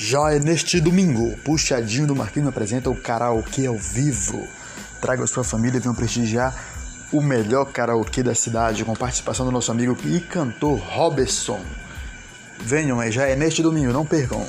Já é neste domingo, Puxadinho do Marquinhos apresenta o karaokê ao vivo. Traga sua família e venham prestigiar o melhor karaokê da cidade com participação do nosso amigo e cantor Robson. Venham, já é neste domingo, não percam.